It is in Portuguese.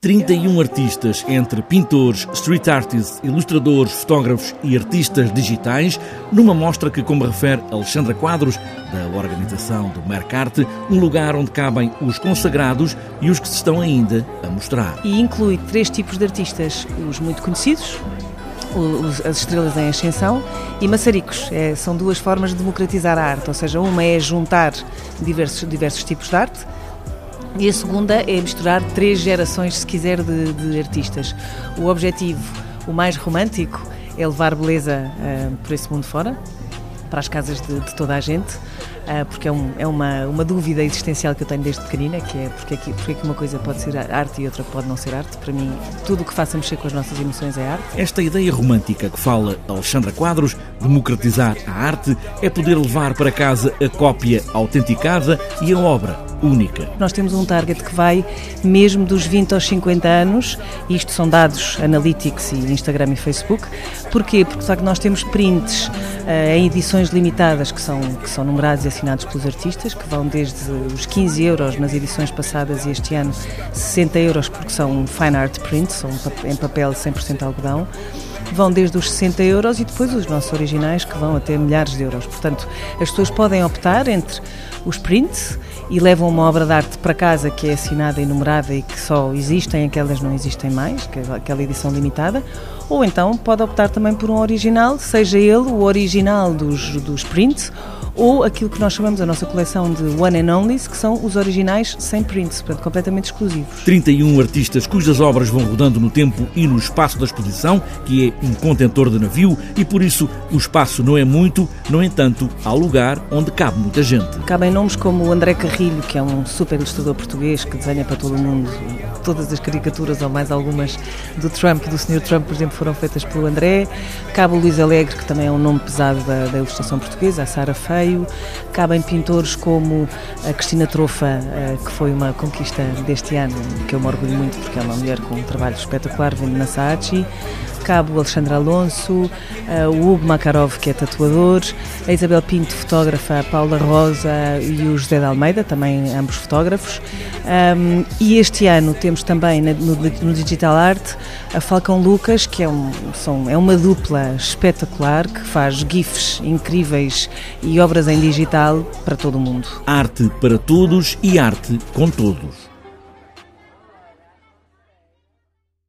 31 artistas, entre pintores, street artists, ilustradores, fotógrafos e artistas digitais, numa mostra que, como refere Alexandra Quadros, da organização do Mercarte, um lugar onde cabem os consagrados e os que se estão ainda a mostrar. E inclui três tipos de artistas: os muito conhecidos, as estrelas em ascensão e maçaricos. É, são duas formas de democratizar a arte, ou seja, uma é juntar diversos, diversos tipos de arte e a segunda é misturar três gerações, se quiser, de, de artistas. O objetivo, o mais romântico, é levar beleza uh, por esse mundo fora, para as casas de, de toda a gente, uh, porque é, um, é uma, uma dúvida existencial que eu tenho desde pequenina, que é porque, é que, porque é que uma coisa pode ser arte e outra pode não ser arte. Para mim, tudo o que faça mexer com as nossas emoções é arte. Esta ideia romântica que fala Alexandra Quadros, democratizar a arte, é poder levar para casa a cópia autenticada e a obra única. Nós temos um target que vai mesmo dos 20 aos 50 anos, isto são dados analytics e Instagram e Facebook. Porquê? Porque só que nós temos prints uh, em edições limitadas que são, que são numerados e assinados pelos artistas, que vão desde os 15 euros nas edições passadas e este ano 60 euros porque são fine art prints, são em papel 100% algodão vão desde os 60 euros e depois os nossos originais que vão até milhares de euros. Portanto, as pessoas podem optar entre os prints e levam uma obra de arte para casa que é assinada e numerada e que só existem aquelas não existem mais, que é aquela edição limitada, ou então pode optar também por um original, seja ele o original dos, dos prints ou aquilo que nós chamamos a nossa coleção de One and Onlys, que são os originais sem prints, portanto, completamente exclusivos. 31 artistas cujas obras vão rodando no tempo e no espaço da exposição, que é um contentor de navio, e por isso o espaço não é muito, no entanto, há lugar onde cabe muita gente. Cabem nomes como o André Carrilho, que é um super ilustrador português que desenha para todo o mundo todas as caricaturas ou mais algumas do Trump, do Sr. Trump, por exemplo, foram feitas pelo André. Cabe o Luís Alegre, que também é um nome pesado da, da ilustração portuguesa, a Sara Feio cabem pintores como a Cristina Trofa, eh, que foi uma conquista deste ano, que eu me orgulho muito porque é uma mulher com um trabalho espetacular, vendo na Saatchi cabe o Alexandre Alonso, eh, o Hugo Makarov, que é tatuador, a Isabel Pinto, fotógrafa, a Paula Rosa e o José de Almeida, também ambos fotógrafos. Um, e este ano temos também no, no, Digital Art a Falcão Lucas, que é, um, são, é uma dupla espetacular que faz GIFs incríveis e obras em digital para todo o mundo. Arte para todos e arte com todos.